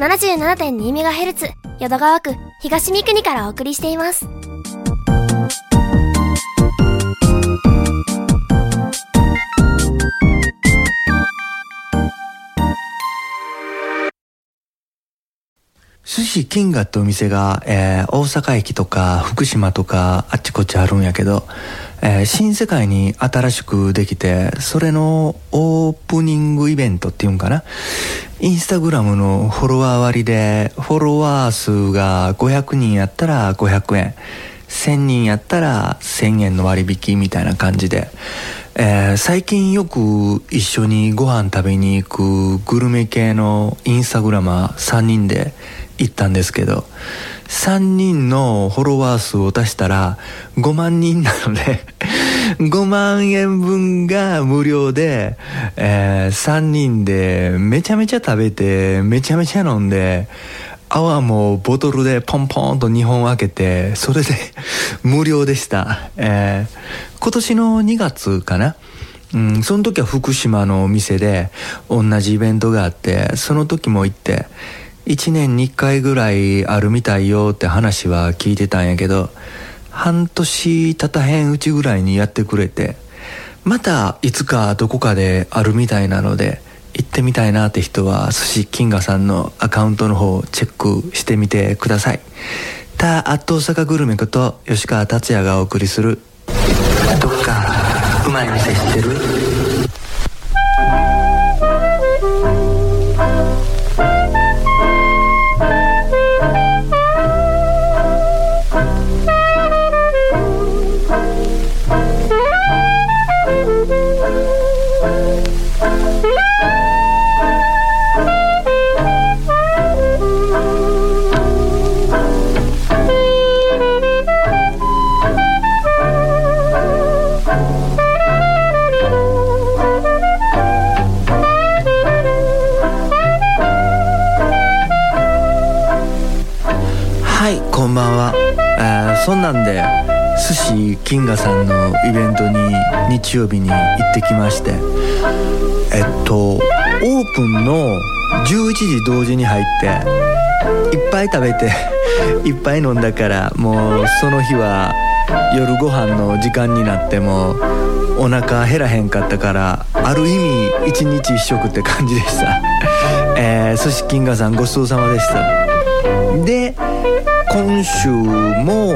77.2MHz 淀川区東三国からお送りしています。寿司金河ってお店が、えー大阪駅とか福島とかあっちこっちあるんやけど、えー新世界に新しくできてそれのオープニングイベントっていうんかな？インスタグラムのフォロワー割でフォロワー数が500人やったら500円1000人やったら1000円の割引みたいな感じで、えー最近よく一緒にご飯食べに行くグルメ系のインスタグラマー3人で行ったんですけど3人のフォロワー数を足したら5万人なので 5万円分が無料で、え3人でめちゃめちゃ食べてめちゃめちゃ飲んで泡もボトルでポンポンと2本開けてそれで 無料でした、えー今年の2月かな？うん、その時は福島のお店で同じイベントがあってその時も行って1年に1回ぐらいあるみたいよって話は聞いてたんやけど半年経たへんうちぐらいにやってくれてまたいつかどこかであるみたいなので行ってみたいなって人は寿司金河さんのアカウントの方をチェックしてみてください。たアット大阪グルメこと吉川達也がお送りするどっかうまい店知ってる？そんなんで寿司金河さんのイベントに日曜日に行ってきましてえっとオープンの11時同時に入っていっぱい食べて いっぱい飲んだからもうその日は夜ご飯の時間になってもお腹減らへんかったからある意味一日一食って感じでした、えー寿司金河さんごちそうさまでした。で今週も、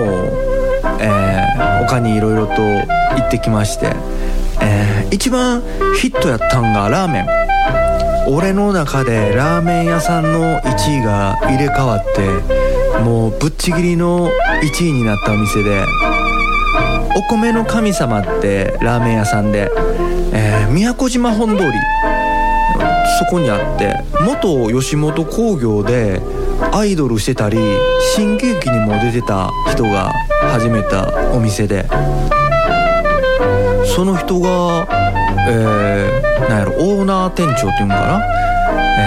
えー他にいろいろと行ってきまして、えー一番ヒットやったんがラーメン。俺の中でラーメン屋さんの1位が入れ替わってもうぶっちぎりの1位になったお店でお米の神様ってラーメン屋さんで、えー宮古島本通りそこにあって元吉本興業でアイドルしてたり新喜劇にも出てた人が始めたお店でその人が、えーなんやろオーナー店長っていうんかな、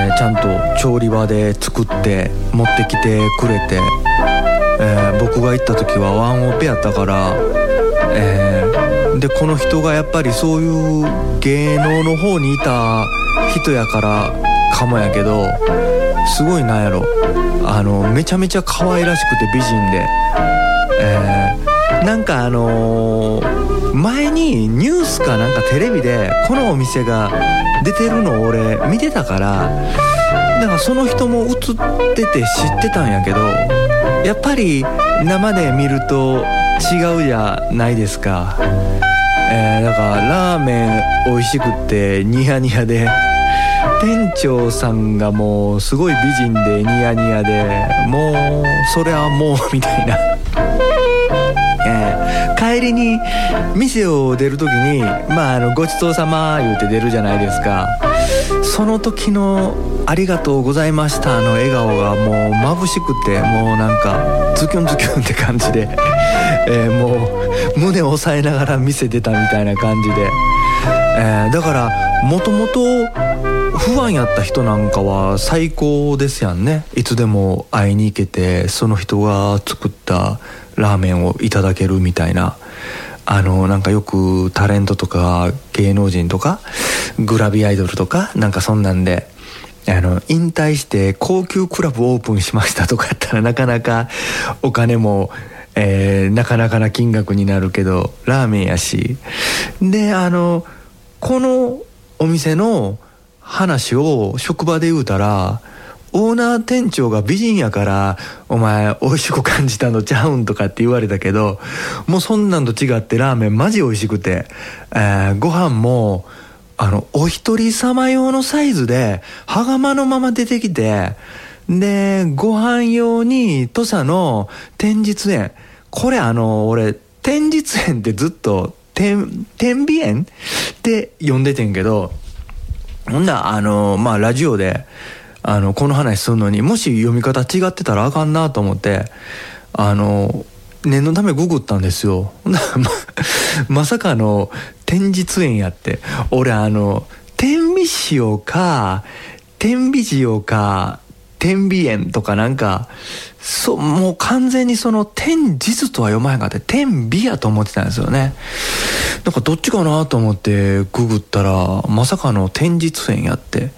えーちゃんと調理場で作って持ってきてくれて、えー僕が行った時はワンオペやったから、えーでこの人がやっぱりそういう芸能の方にいた人やからかもやけどすごいなんやろ。あのめちゃめちゃ可愛らしくて美人で、えーなんかあのー前にニュースかなんかテレビでこのお店が出てるのを俺見てたからだかその人も映ってて知ってたんやけどやっぱり生で見ると違うじゃないですか、えーだからラーメン美味しくってニヤニヤで店長さんがもうすごい美人でニヤニヤでもうそれはもうみたいな、え帰りに店を出る時に「まあ、あのごちそうさま」言うて出るじゃないですか。その時の「ありがとうございました」の笑顔がもう眩しくてもうなんかズキュンズキュンって感じで、えーもう胸を押さえながら店出たみたいな感じで、えーだからもともと不安やった人なんかは最高ですやんねいつでも会いに行けてその人が作ったラーメンをいただけるみたいなあのなんかよくタレントとか芸能人とかグラビアアイドルとかなんかそんなんであの、引退して高級クラブオープンしましたとかやったらなかなかお金も、えー、なかなかな金額になるけど、ラーメンやし。で、あの、このお店の話を職場で言うたら、オーナー店長が美人やから、お前美味しく感じたのちゃうんとかって言われたけど、もうそんなんと違ってラーメンマジ美味しくて、えー、ご飯も、あの、お一人様用のサイズで、羽釜のまま出てきて、で、ご飯用に土佐の天日園。これあの、俺、天日園ってずっと、天、天美園って呼んでてんけど、ほんなあの、まあ、ラジオで、あの、この話するのに、もし読み方違ってたらあかんなと思って、あの、念のためググったんですよ。ま、まさかの天日園やって。俺あの、天美塩か、天美塩か、天美園とかなんか、そう、もう完全にその天実とは読まへんかって、天美やと思ってたんですよね。なんかどっちかなと思ってググったら、まさかの天実園やって。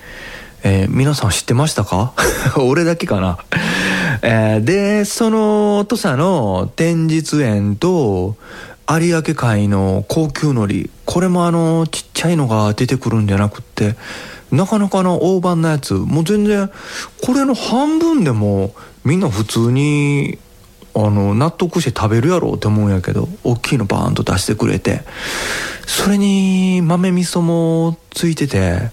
えー、皆さん知ってましたか？俺だけかなえー、で、その土佐の天日園と有明海の高級海苔、これもあの、ちっちゃいのが出てくるんじゃなくって、なかなかの大判なやつ、もう全然、これの半分でもみんな普通に、あの、納得して食べるやろうって思うんやけど、大きいのバーンと出してくれて、それに豆味噌もついてて、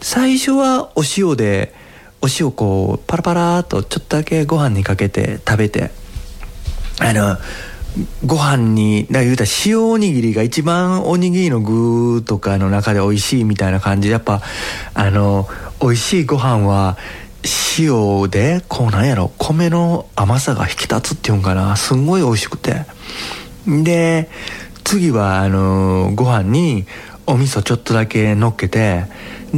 最初はお塩で、お塩こうパラパラとちょっとだけご飯にかけて食べてあのご飯にだ言うたら塩おにぎりが一番おにぎりの具とかの中で美味しいみたいな感じでやっぱあの美味しいご飯は塩でこうなんやろ米の甘さが引き立つっていうんかな。すんごい美味しくて。で次はあのご飯にお味噌ちょっとだけ乗っけて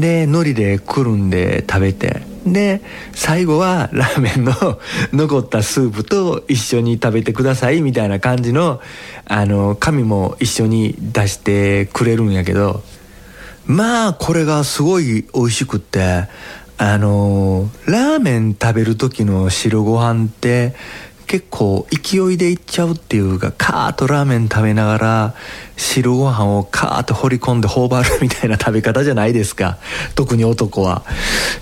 で海苔でくるんで食べて。で最後はラーメンの 残ったスープと一緒に食べてくださいみたいな感じのあの紙も一緒に出してくれるんやけど。まあこれがすごい美味しくって。あのラーメン食べる時の白ご飯って結構勢いでいっちゃうっていうかカーッとラーメン食べながら白ご飯をカーッと掘り込んで頬張るみたいな食べ方じゃないですか。特に男は。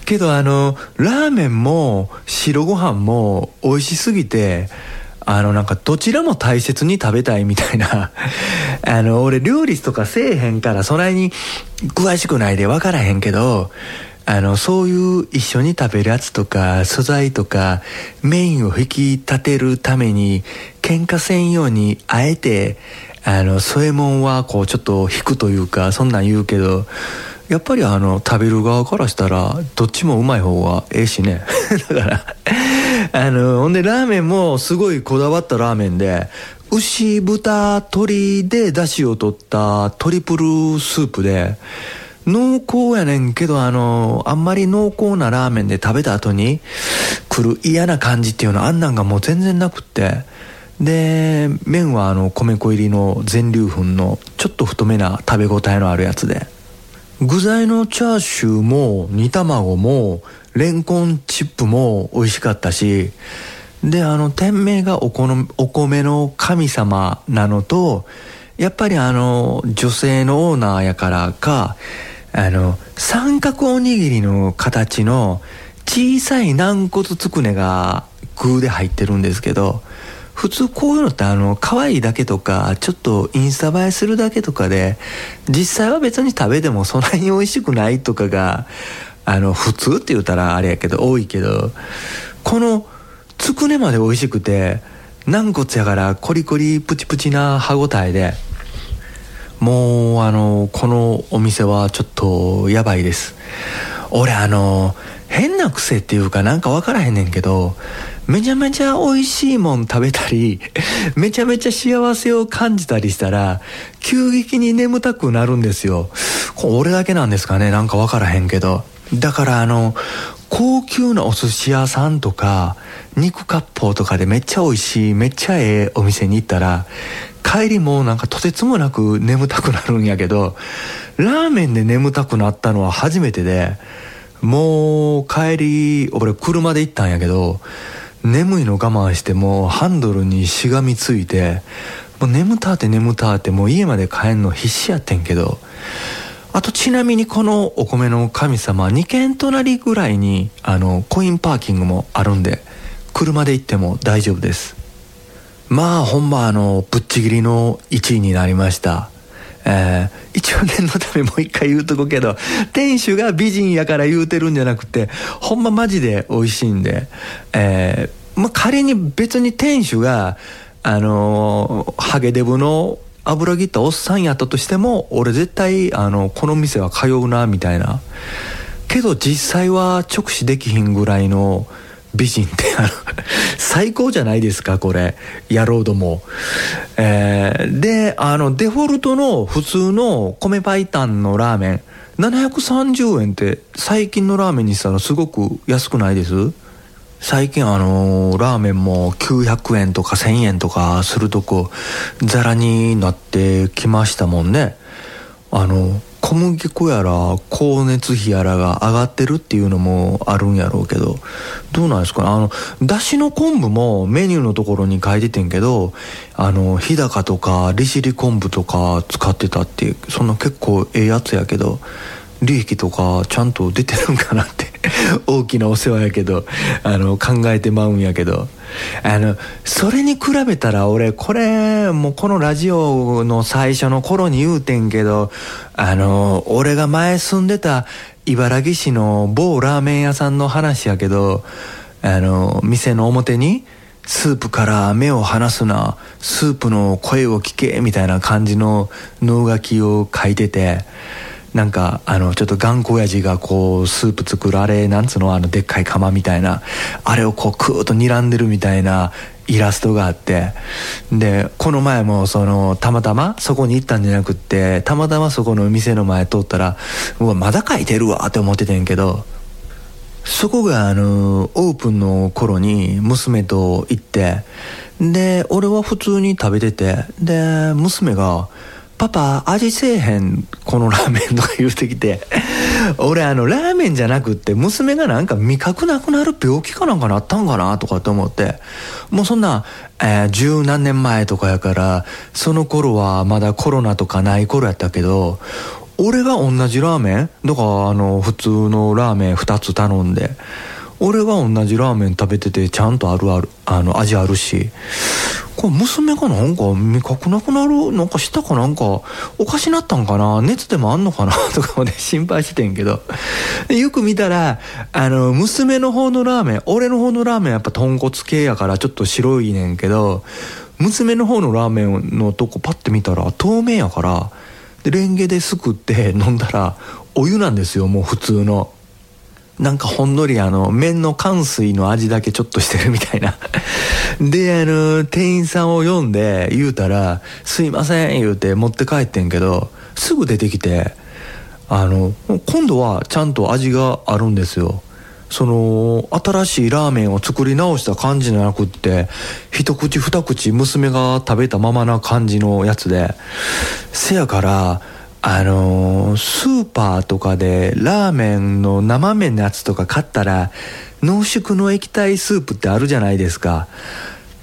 けどあのラーメンも白ご飯も美味しすぎてあのなんかどちらも大切に食べたいみたいな。あの俺料理とかせえへんからそないに詳しくないで分からへんけどあの、そういう一緒に食べるやつとか、素材とか、メインを引き立てるために、喧嘩せんように、あえて、あの、添え物はこうちょっと引くというか、そんなん言うけど、やっぱりあの、食べる側からしたら、どっちもうまい方がええしね。だから、あの、ほんでラーメンもすごいこだわったラーメンで、牛、豚、鶏で出汁を取ったトリプルスープで、濃厚やねんけど、あの、あんまり濃厚なラーメンで食べた後に来る嫌な感じっていうのあんなんがもう全然なくって。で、麺はあの、米粉入りの全粒粉のちょっと太めな食べ応えのあるやつで。具材のチャーシューも煮卵もレンコンチップも美味しかったし、で、あの、店名がおこのお米の神様なのと、やっぱりあの、女性のオーナーやからか、あの、三角おにぎりの形の小さい軟骨つくねが具で入ってるんですけど、普通こういうのってあの、可愛いだけとか、ちょっとインスタ映えするだけとかで、実際は別に食べてもそんなに美味しくないとかが、あの、普通って言ったらあれやけど、多いけど、この、つくねまで美味しくて、軟骨やからコリコリプチプチな歯ごたえで、もうあのこのお店はちょっとやばいです。俺あの変な癖っていうかなんか分からへんねんけどめちゃめちゃ美味しいもん食べたり めちゃめちゃ幸せを感じたりしたら急激に眠たくなるんですよ。俺だけなんですかねなんか分からへんけど。だからあの高級なお寿司屋さんとか肉割烹とかでめっちゃ美味しいめっちゃええお店に行ったら帰りもなんかとてつもなく眠たくなるんやけど、ラーメンで眠たくなったのは初めてで、もう帰り俺車で行ったんやけど眠いの我慢してもうハンドルにしがみついてもう眠たって眠たってもう家まで帰んの必死やってんけどあとちなみにこのお米の神様2軒隣ぐらいにあのコインパーキングもあるんで車で行っても大丈夫です。まあほんまあのぶっちぎりの1位になりました。えー、一応念のためもう一回言うとこけど店主が美人やから言うてるんじゃなくてほんまマジで美味しいんで、えーまあ、仮に別に店主があのー、ハゲデブの油切ったおっさんやったとしても俺絶対あのこの店は通うなみたいな。けど実際は直視できひんぐらいの美人ってあの最高じゃないですかこれ。野郎ども、えー、であのデフォルトの普通の米白湯のラーメン。730円って最近のラーメンにしたらすごく安くないです？最近あのー、ラーメンも900円とか1000円とかするとこザラになってきましたもんね。あの小麦粉やら光熱費やらが上がってるっていうのもあるんやろうけどどうなんですかね？あのだしの昆布もメニューのところに書いててんけどあの日高とか利尻昆布とか使ってたっていうそんな結構ええやつやけど利益とかちゃんと出てるんかなって。大きなお世話やけど。あの考えてまうんやけど。あのそれに比べたら俺これもうこのラジオの最初の頃に言うてんけどあの俺が前住んでた茨城市の某ラーメン屋さんの話やけどあの店の表にスープから目を離すなスープの声を聞けみたいな感じの能書きを書いててなんかあのちょっと頑固親父がこうスープ作るあれなんつうのあのでっかい釜みたいなあれをこうクーッと睨んでるみたいなイラストがあって。でこの前もそのたまたまそこに行ったんじゃなくってたまたまそこの店の前通ったらうわまだ書いてるわって思っててんけどそこがあのオープンの頃に娘と行ってで俺は普通に食べててで娘がパパ味せえへんこのラーメンとか言うてきて。俺あのラーメンじゃなくって娘がなんか味覚なくなる病気かなんかなったんかなとかって思って。もうそんなえー、十何年前とかやからその頃はまだコロナとかない頃やったけど俺が同じラーメン？だからあの普通のラーメン2つ頼んで。俺が同じラーメン食べててちゃんとあるあるあの味あるしこれ娘がなんか味覚なくなるなんかしたかなんかおかしなったんかな熱でもあんのかな とかまで心配してんけどよく見たらあの娘の方のラーメン俺の方のラーメンやっぱ豚骨系やからちょっと白いねんけど娘の方のラーメンのとこパッて見たら透明やからでレンゲですくって飲んだらお湯なんですよもう普通の。なんかほんのりあの、麺の乾水の味だけちょっとしてるみたいな。で、あの、店員さんを呼んで言うたら、すいません言うて持って帰ってんけど、すぐ出てきて、あの、今度はちゃんと味があるんですよ。その、新しいラーメンを作り直した感じじゃなくって、一口二口娘が食べたままな感じのやつで、せやから、あのー、スーパーとかでラーメンの生麺のやつとか買ったら濃縮の液体スープってあるじゃないですか。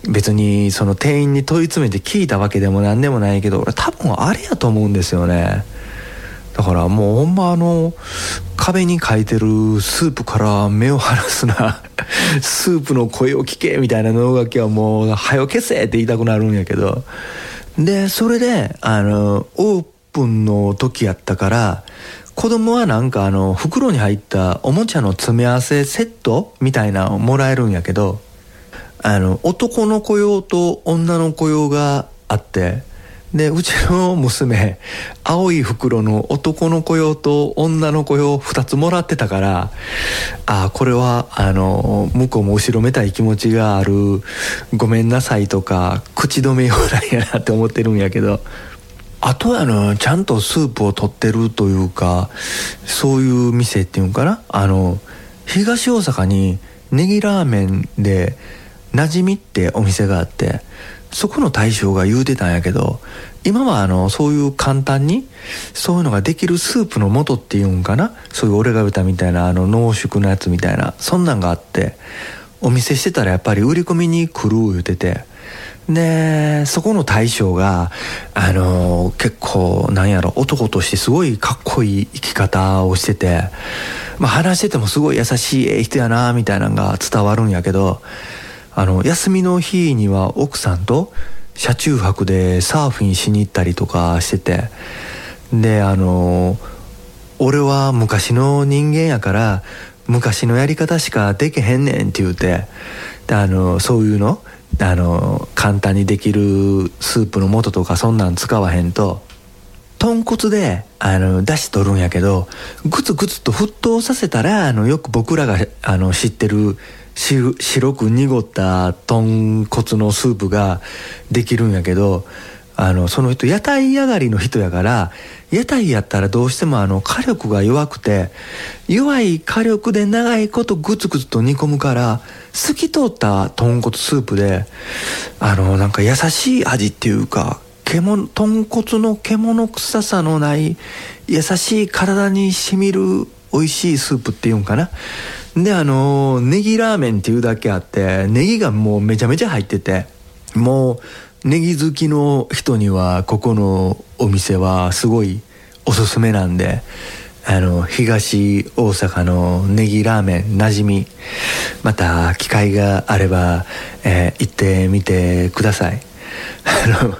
別にその店員に問い詰めて聞いたわけでも何でもないけど俺多分あれやと思うんですよね。だからもうほんまあの壁に書いてるスープから目を離すな。スープの声を聞けみたいな能書きはもう「はよ消せ!」って言いたくなるんやけど。でそれであのオー分の時やったから子供はなんかあの袋に入ったおもちゃの詰め合わせセットみたいなのもらえるんやけどあの男の子用と女の子用があってでうちの娘青い袋の男の子用と女の子用2つもらってたからああこれはあの向こうも後ろめたい気持ちがある。ごめんなさいとか口止め用なんやなって思ってるんやけど。あとあのちゃんとスープを取ってるというかそういう店っていうんかな。あの東大阪にネギラーメンで馴染みってお店があってそこの大将が言うてたんやけど今はあのそういう簡単にそういうのができるスープの素っていうんかな。そういう俺が言ったみたいなあの濃縮のやつみたいなそんなんがあってお店してたらやっぱり売り込みに来る言うててでそこの大将があの結構なんやろ男としてすごいかっこいい生き方をしてて、まあ、話しててもすごい優しい人やなみたいなのが伝わるんやけどあの休みの日には奥さんと車中泊でサーフィンしに行ったりとかしててであの俺は昔の人間やから昔のやり方しかできへんねんって言うてであのそういうのあの簡単にできるスープの素とかそんなん使わへんと豚骨であの出汁取るんやけどグツグツと沸騰させたらあのよく僕らがあの知ってる白く濁った豚骨のスープができるんやけどあのその人屋台上がりの人やから屋台やったらどうしてもあの火力が弱くて弱い火力で長いことグツグツと煮込むから透き通った豚骨スープであのなんか優しい味っていうか獣豚骨の獣臭さのない優しい体にしみる美味しいスープっていうんかな。であのネギラーメンっていうだけあってネギがもうめちゃめちゃ入っててもうネギ好きの人にはここのお店はすごいおすすめなんであの東大阪のネギラーメンなじみまた機会があれば、えー、行ってみてください。あの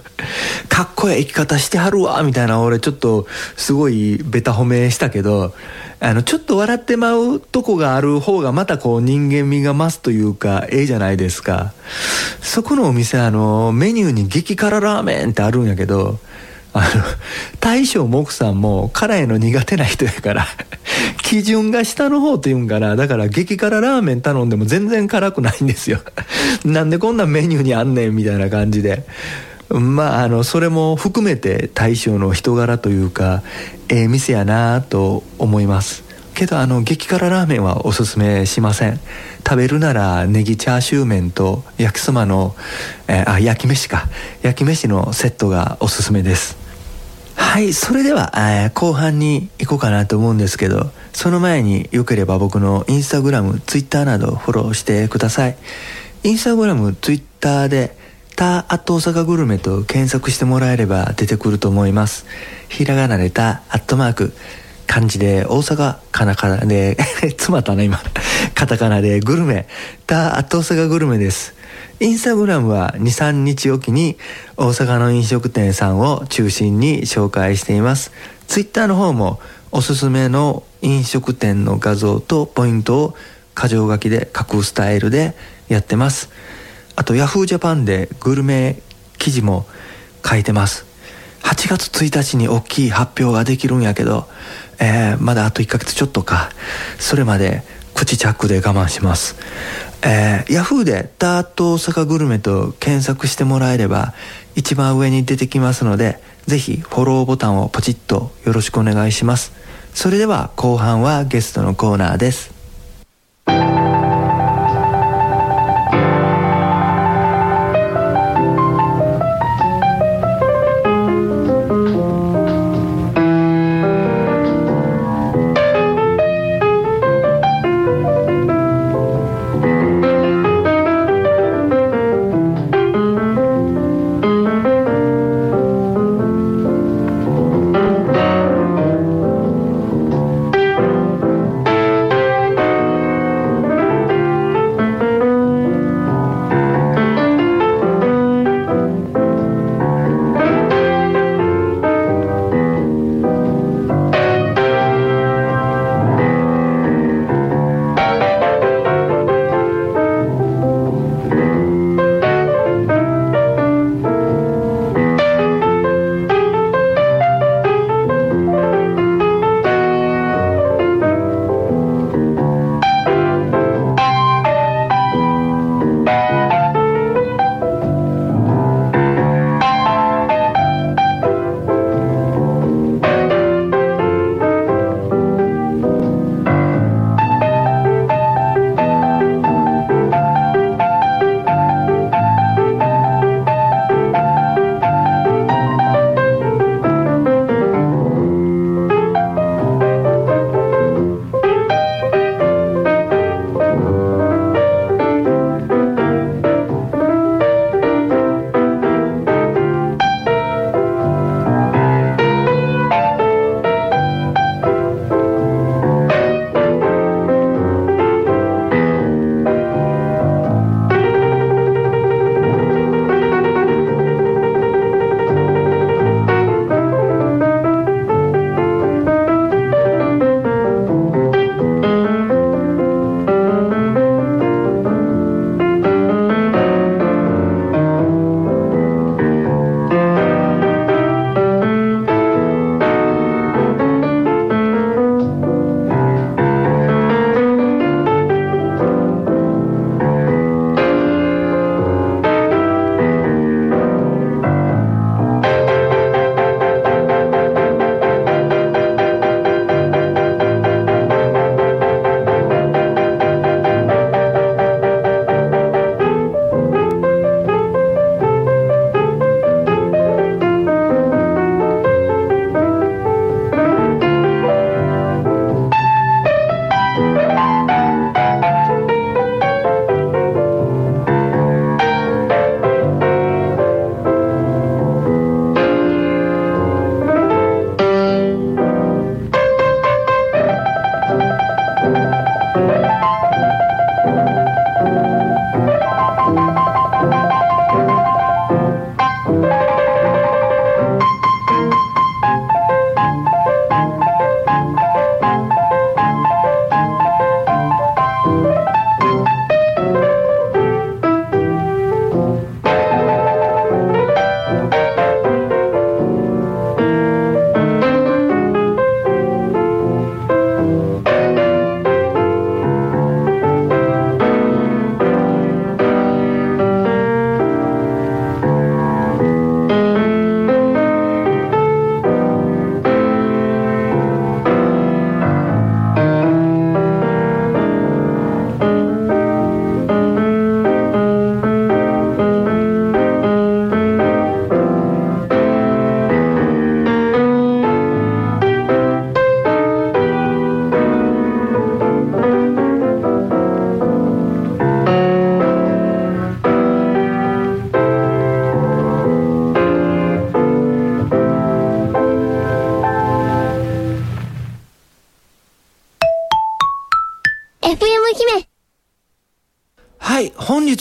かっこいい生き方してはるわみたいな俺ちょっとすごいベタ褒めしたけどあのちょっと笑ってまうとこがある方がまたこう人間味が増すというかええじゃないですか。そこのお店あのメニューに激辛ラーメンってあるんやけどあの大将も奥さんも辛いの苦手な人やから基準が下の方というんかな。だから激辛ラーメン頼んでも全然辛くないんですよ。なんでこんなメニューにあんねんみたいな感じで。まああのそれも含めて大将の人柄というかええ、店やなと思います。けどあの激辛ラーメンはおすすめしません。食べるならネギチャーシュー麺と焼きそばの、えー、あ焼き飯か。焼き飯のセットがおすすめです。はいそれでは、えー、後半に行こうかなと思うんですけどその前によければ僕のインスタグラムツイッターなどフォローしてください。インスタグラムツイッターで「タアット大阪グルメ」と検索してもらえれば出てくると思います。ひらがなで「タアットマーク。漢字で大阪カナカナで 詰まったね今。カタカナでグルメ。タアット大阪グルメです。インスタグラムは23日おきに大阪の飲食店さんを中心に紹介しています。ツイッターの方もおすすめの飲食店の画像とポイントを箇条書きで書くスタイルでやってます。あと Yahoo! ジャパンでグルメ記事も書いてます。8月1日に大きい発表ができるんやけど、えー、まだあと1ヶ月ちょっとか。それまで口チャックで我慢します。えー、ヤフーでダート大阪グルメと検索してもらえれば一番上に出てきますのでぜひフォローボタンをポチッとよろしくお願いします。それでは後半はゲストのコーナーです。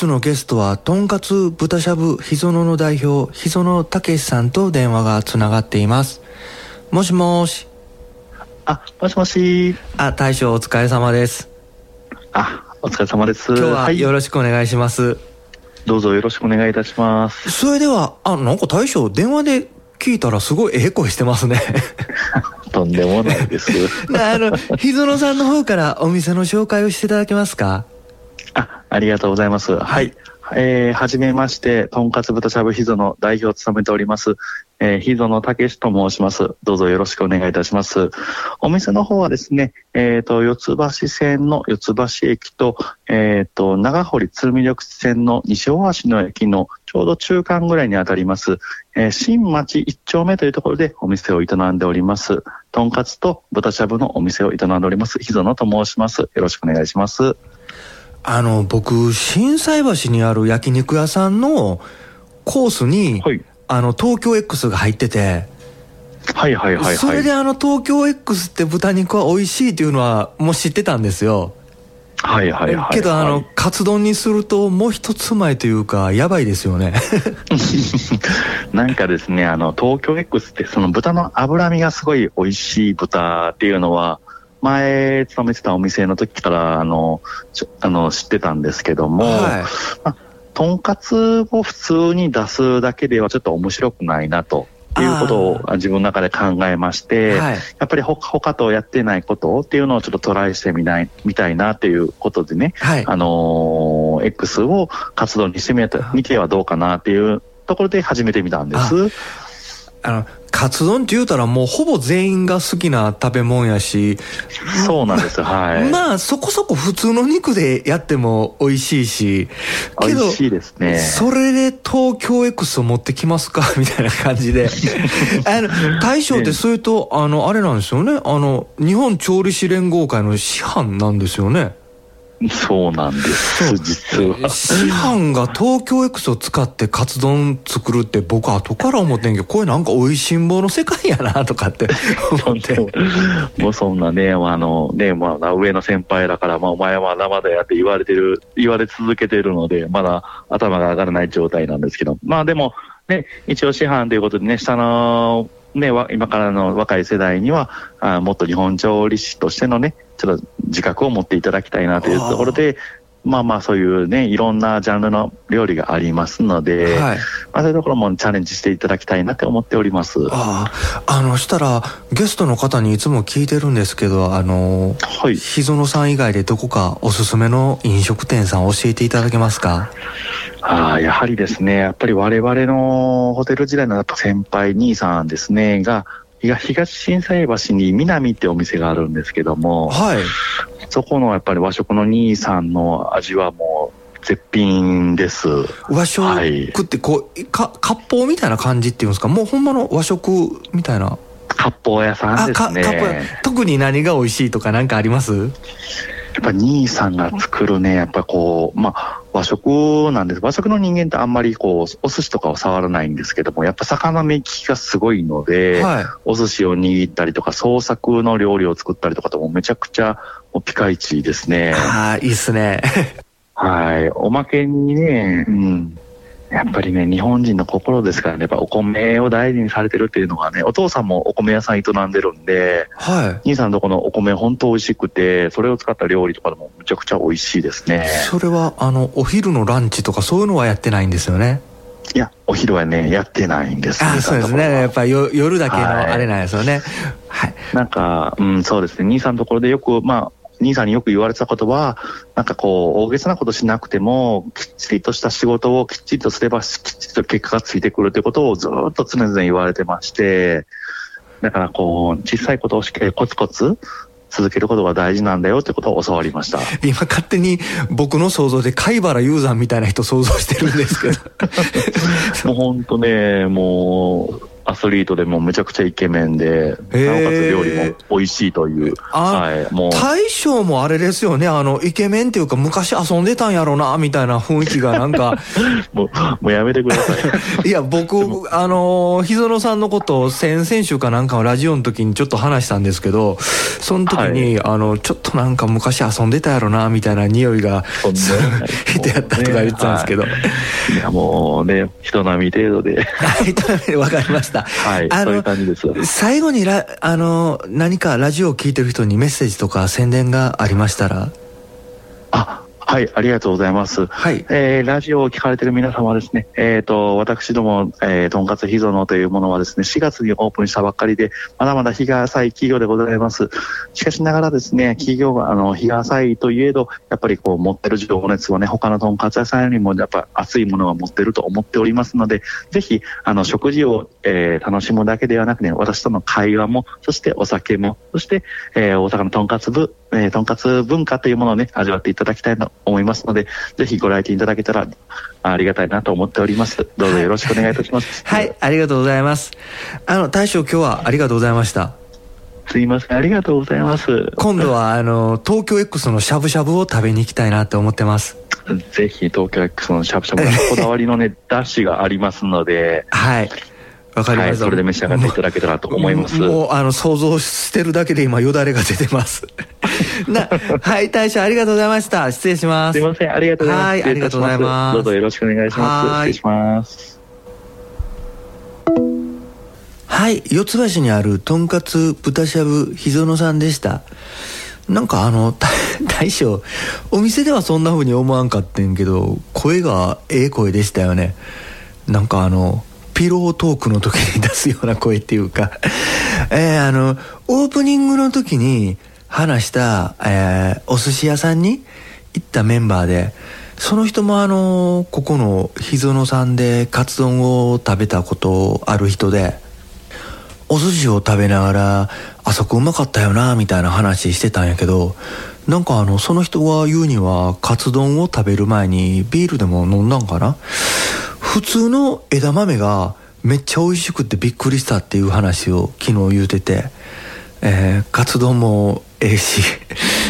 日のゲストは、とんかつ豚しゃぶひぞのの代表、ひぞのたけしさんと電話がつながっています。もしもし。あ、もしもし。あ、大将お疲れ様です。あ、お疲れ様です。今日はよろしくお願いします。どうぞよろしくお願いいたします。それでは、あ、なんか大将、電話で聞いたらすごいええ声してますね。とんでもないです。あの、ひぞのさんの方からお店の紹介をしていただけますか？あ、りがとうございます。はい。えー、はじめまして、とんかつ豚しゃぶひぞの代表を務めております、えー、ひぞのたけしと申します。どうぞよろしくお願いいたします。お店の方はですね、えっ、と、四ツ橋線の四ツ橋駅と、えっ、と、長堀鶴見緑地線の西大橋の駅のちょうど中間ぐらいにあたります、えー新町一丁目というところでお店を営んでおります。とんかつと豚しゃぶのお店を営んでおります、ひぞのと申します。よろしくお願いします。あの、僕、心斎橋にある焼肉屋さんのコースに、はい。あの、東京 X が入ってて、はいはいはいはい。それであの、東京 X って豚肉は美味しいっていうのはもう知ってたんですよ。はいはいはいはい。けどあの、カツ丼にするともう一つ前というか、やばいですよね。なんかですね、あの、東京 X ってその豚の脂身がすごい美味しい豚っていうのは、前勤めてたお店の時から、あの、ちょあの、知ってたんですけども、はい。とんかつを普通に出すだけではちょっと面白くないなと。いうことを自分の中で考えまして、はい。やっぱり他他とやってないことっていうのをちょっとトライしてみない、みたいなっていうことでね、はい。あのー X を活動にしてみてみてはどうかなっていうところで始めてみたんです。あの、カツ丼って言うたらもうほぼ全員が好きな食べ物やし、そうなんです、はい。まあそこそこ普通の肉でやっても美味しいし、けど美味、しいですね。それで東京 X を持ってきますか？みたいな感じで。あの、大将ってそれと、あの、あれなんですよね？あの、日本調理師連合会の師範なんですよね？そうなんです、実は。師範が東京 X を使ってカツ丼作るって僕後から思ってんけど、これなんか美味しんぼの世界やなとかって思って。もうそんなね、あの、ね、まあ、上の先輩だから、まあ、お前は生だやって言われてる、言われ続けてるので、まだ頭が上がらない状態なんですけど、まあでも、ね、一応師範ということでね、下の、ね、今からの若い世代には、あもっと日本調理師としてのね、ちょっと自覚を持っていただきたいなというところで、まあまあそういうね、いろんなジャンルの料理がありますので、はい。まあそういうところもチャレンジしていただきたいなって思っております。ああ、あの、したら、ゲストの方にいつも聞いてるんですけど、あの、はい。ひぞのさん以外でどこかおすすめの飲食店さん教えていただけますか？ああ、やはりですね、やっぱり我々のホテル時代の先輩兄さんですね、が、東東心斎橋に南ってお店があるんですけども、はい。そこのやっぱり和食の兄さんの味はもう絶品です。和食ってこう、か、割烹みたいな感じっていうんですか？もうほんまの和食みたいな？割烹屋さんですね。特に何が美味しいとかなんかあります？やっぱ兄さんが作るね、やっぱこう、まあ、和食なんです。和食の人間ってあんまりこう、お寿司とかを触らないんですけども、やっぱ魚目利きがすごいので、はい。お寿司を握ったりとか、創作の料理を作ったりとかともめちゃくちゃもうピカイチですね。ああ、いいっすね。はい。おまけにね、うん。やっぱりね、日本人の心ですからね、やっぱお米を大事にされてるっていうのがね、お父さんもお米屋さん営んでるんで、はい。兄さんのとこのお米本当美味しくて、それを使った料理とかでもめちゃくちゃ美味しいですね。それは、あの、お昼のランチとかそういうのはやってないんですよね？いや、お昼はね、やってないんです。ああ、そうんですね。やっぱよ夜だけのはいあれなんですよね。はい。なんか、うん、そうですね。兄さんのところでよく、まあ、兄さんによく言われてたことは、なんかこう、大げさなことしなくても、きっちりとした仕事をきっちりとすれば、きっちりと結果がついてくるということをずっと常々言われてまして、だからこう、小さいことをしっかりコツコツ続けることが大事なんだよってことを教わりました。今勝手に僕の想像で貝原雄山みたいな人想像してるんですけど。もう本当ね、もう、アスリートでもめちゃくちゃイケメンで、なおかつ料理も美味しいという。はい、もう。大将もあれですよね、あの、イケメンっていうか昔遊んでたんやろうな、みたいな雰囲気がなんか。もう、もうやめてください。いや、僕、あの、日園さんのことを先々週かなんかラジオの時にちょっと話したんですけど、その時に、はい、あの、ちょっとなんか昔遊んでたやろな、みたいな匂いが、人や ったとか言ってたんですけど。いや、もうね、人並み程度で。人並みで分かりました。はい、そういう感じです。最後にラ、あの、何かラジオを聞いてる人にメッセージとか宣伝がありましたら？あ、はい、ありがとうございます。はい。えー、ラジオを聞かれている皆様はですね、えっ、ー、と、私ども、えー、とんかつひぞのというものはですね、4月にオープンしたばっかりで、まだまだ日が浅い企業でございます。しかしながらですね、企業が、あの、日が浅いといえど、やっぱりこう、持ってる情熱をね、他のとんかつ屋さんよりも、やっぱ熱いものは持ってると思っておりますので、ぜひ、あの、食事を、えー、楽しむだけではなくね、私との会話も、そしてお酒も、そして、えー、大阪のとんかつ部、えー、とんかつ文化というものをね、味わっていただきたいと思いますので、ぜひご来店いただけたらありがたいなと思っております。どうぞよろしくお願いいたします。はい、ありがとうございます。あの、大将今日はありがとうございました。すいません、ありがとうございます。今度は、あの、東京 X のしゃぶしゃぶを食べに行きたいなと思ってます。ぜひ東京 X のしゃぶしゃぶこだわりのね、ダッシュがありますので。はい。わかりました、はい、それで召し上がっていただけたらと思いますもうあの想像してるだけで今よだれが出てます なはい大将ありがとうございました。失礼します。すいません。ありがとうございます。はいありがとうございます。どうぞよろしくお願いします。失礼します。はい四つ橋にあるとんかつ豚しゃぶひぞのさんでした。なんかあの 大将お店ではそんな風に思わんかってんけど声がええ声でしたよね。なんかあのピロートークの時に出すような声っていうか。えー、あの、オープニングの時に話した、えー、お寿司屋さんに行ったメンバーで、その人もあの、ここの日園さんでカツ丼を食べたことある人で、お寿司を食べながら、あそこうまかったよな、みたいな話してたんやけど、なんかあの、その人が言うには、カツ丼を食べる前にビールでも飲んだんかな？普通の枝豆がめっちゃ美味しくてびっくりしたっていう話を昨日言うてて、えー、カツ丼もえし、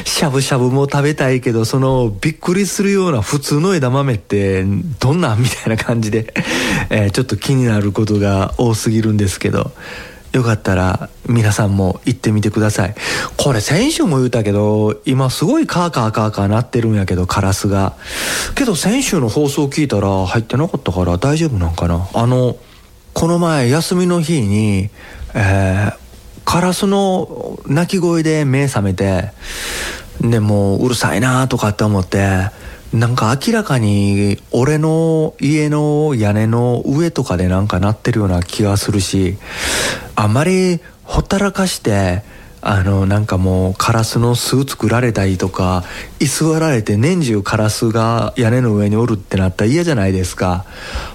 しゃぶしゃぶも食べたいけど、そのびっくりするような普通の枝豆ってどんなんみたいな感じで、えー、ちょっと気になることが多すぎるんですけど、よかったら皆さんも行ってみてください。これ先週も言うたけど、今すごいカーカーカーカーなってるんやけど、カラスが。けど先週の放送聞いたら入ってなかったから大丈夫なんかな。あの、この前休みの日に、えー、カラスの鳴き声で目覚めて、でもううるさいなとかって思って、なんか明らかに俺の家の屋根の上とかでなんか鳴ってるような気がするし、あんまりほったらかして、あの、なんかもうカラスの巣作られたりとか、居座られて年中カラスが屋根の上におるってなったら嫌じゃないですか。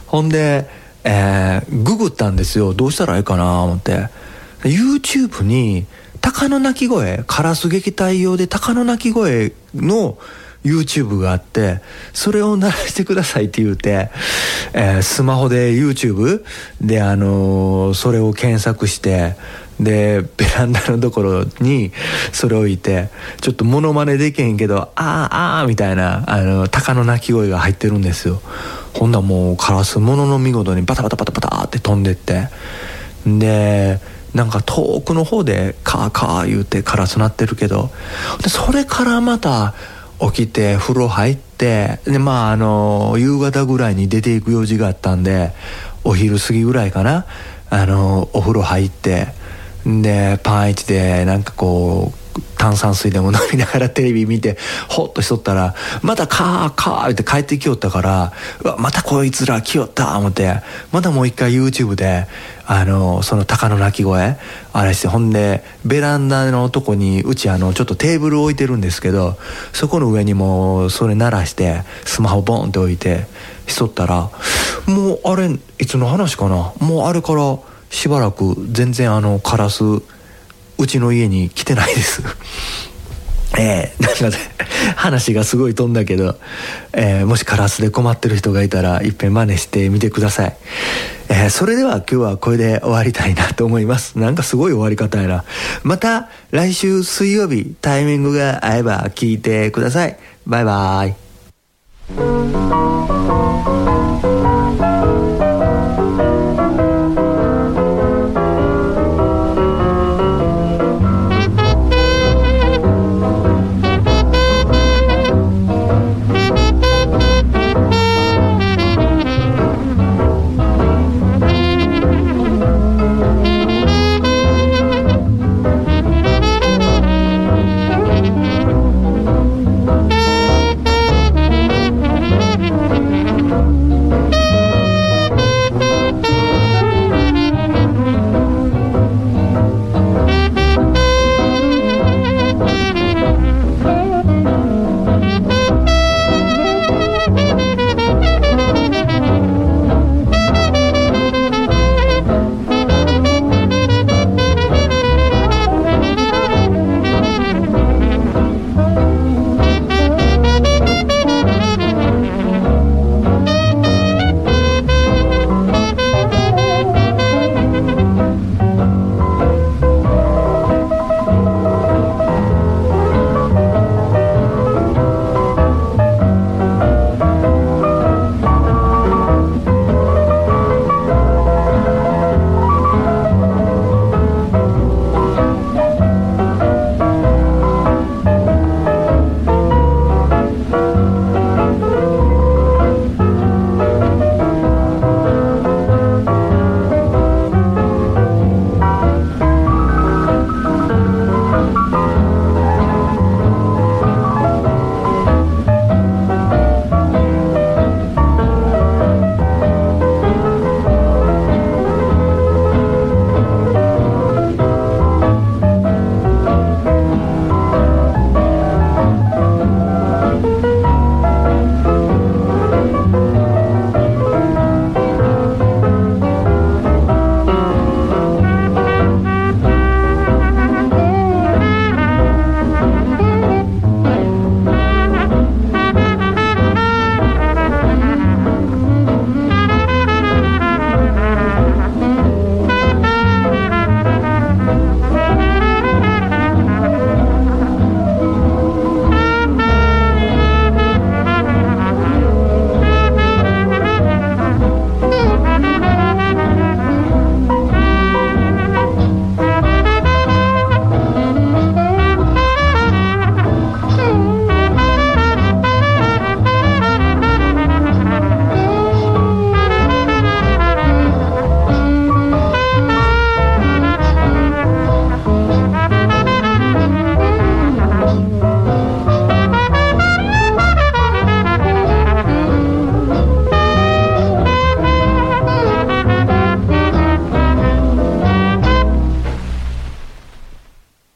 ほんで、えー、ググったんですよ。どうしたらいいかな思って。YouTube に、鷹の鳴き声、カラス撃退用で鷹の鳴き声の YouTube があって、それを鳴らしてくださいって言うて、えー、スマホで YouTube であのー、それを検索して、で、ベランダのところにそれを置いて、ちょっとモノマネできへんけど、ああ、ああ、みたいな、あの、鷹の鳴き声が入ってるんですよ。ほんなもうカラスものの見事にバタバタバタバタって飛んでって、で、なんか遠くの方でカーカー言うてカラス鳴ってるけど、で、それからまた、起きて風呂入ってでまああの夕方ぐらいに出ていく用事があったんでお昼過ぎぐらいかなあのお風呂入ってでパンイチでなんかこう炭酸水でも飲みながらテレビ見てほっとしとったらまたカーカーって帰ってきよったからうわまたこいつら来よった思って。またもう一回 YouTube であのその鷹の鳴き声あれしてほんでベランダのとこにうちあのちょっとテーブル置いてるんですけどそこの上にもそれ鳴らしてスマホボンって置いてしとったらもうあれいつの話かな？もうあれからしばらく全然あのカラスうちの家に来てないです。えー、なので話がすごい飛んだけど、えー、もしカラスで困ってる人がいたらいっぺん真似してみてください、えー、それでは今日はこれで終わりたいなと思います。なんかすごい終わり方やな。また来週水曜日タイミングが合えば聞いてください。バイバイ。